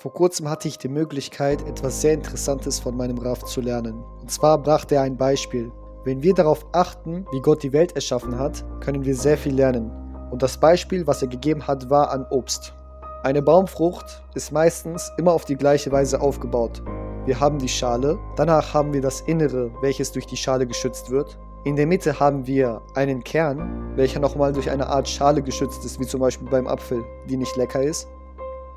Vor kurzem hatte ich die Möglichkeit, etwas sehr Interessantes von meinem Rav zu lernen. Und zwar brachte er ein Beispiel. Wenn wir darauf achten, wie Gott die Welt erschaffen hat, können wir sehr viel lernen. Und das Beispiel, was er gegeben hat, war an Obst. Eine Baumfrucht ist meistens immer auf die gleiche Weise aufgebaut. Wir haben die Schale, danach haben wir das Innere, welches durch die Schale geschützt wird. In der Mitte haben wir einen Kern, welcher nochmal durch eine Art Schale geschützt ist, wie zum Beispiel beim Apfel, die nicht lecker ist.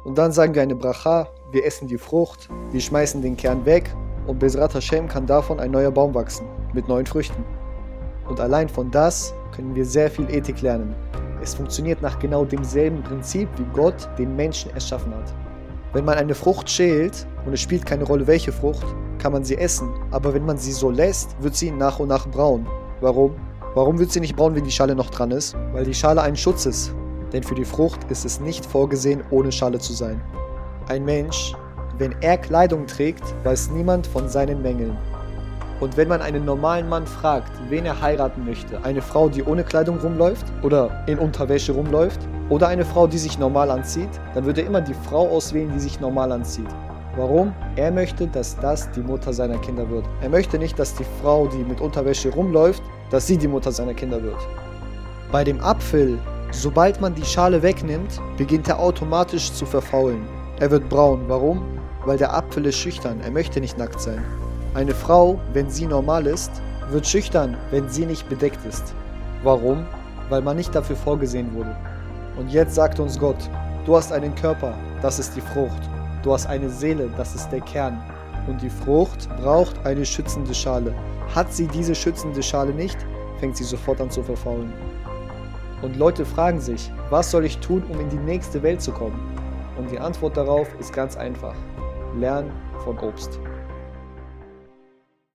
Und dann sagen wir eine Bracha, wir essen die Frucht, wir schmeißen den Kern weg und Bezrat Hashem kann davon ein neuer Baum wachsen, mit neuen Früchten. Und allein von das können wir sehr viel Ethik lernen. Es funktioniert nach genau demselben Prinzip, wie Gott den Menschen erschaffen hat. Wenn man eine Frucht schält und es spielt keine Rolle welche Frucht, kann man sie essen. Aber wenn man sie so lässt, wird sie nach und nach braun. Warum? Warum wird sie nicht braun, wenn die Schale noch dran ist? Weil die Schale ein Schutz ist denn für die Frucht ist es nicht vorgesehen, ohne Schale zu sein. Ein Mensch, wenn er Kleidung trägt, weiß niemand von seinen Mängeln. Und wenn man einen normalen Mann fragt, wen er heiraten möchte, eine Frau, die ohne Kleidung rumläuft oder in Unterwäsche rumläuft, oder eine Frau, die sich normal anzieht, dann würde er immer die Frau auswählen, die sich normal anzieht. Warum? Er möchte, dass das die Mutter seiner Kinder wird. Er möchte nicht, dass die Frau, die mit Unterwäsche rumläuft, dass sie die Mutter seiner Kinder wird. Bei dem Apfel Sobald man die Schale wegnimmt, beginnt er automatisch zu verfaulen. Er wird braun. Warum? Weil der Apfel ist schüchtern. Er möchte nicht nackt sein. Eine Frau, wenn sie normal ist, wird schüchtern, wenn sie nicht bedeckt ist. Warum? Weil man nicht dafür vorgesehen wurde. Und jetzt sagt uns Gott, du hast einen Körper, das ist die Frucht. Du hast eine Seele, das ist der Kern. Und die Frucht braucht eine schützende Schale. Hat sie diese schützende Schale nicht, fängt sie sofort an zu verfaulen. Und Leute fragen sich, was soll ich tun, um in die nächste Welt zu kommen? Und die Antwort darauf ist ganz einfach. Lern von Obst.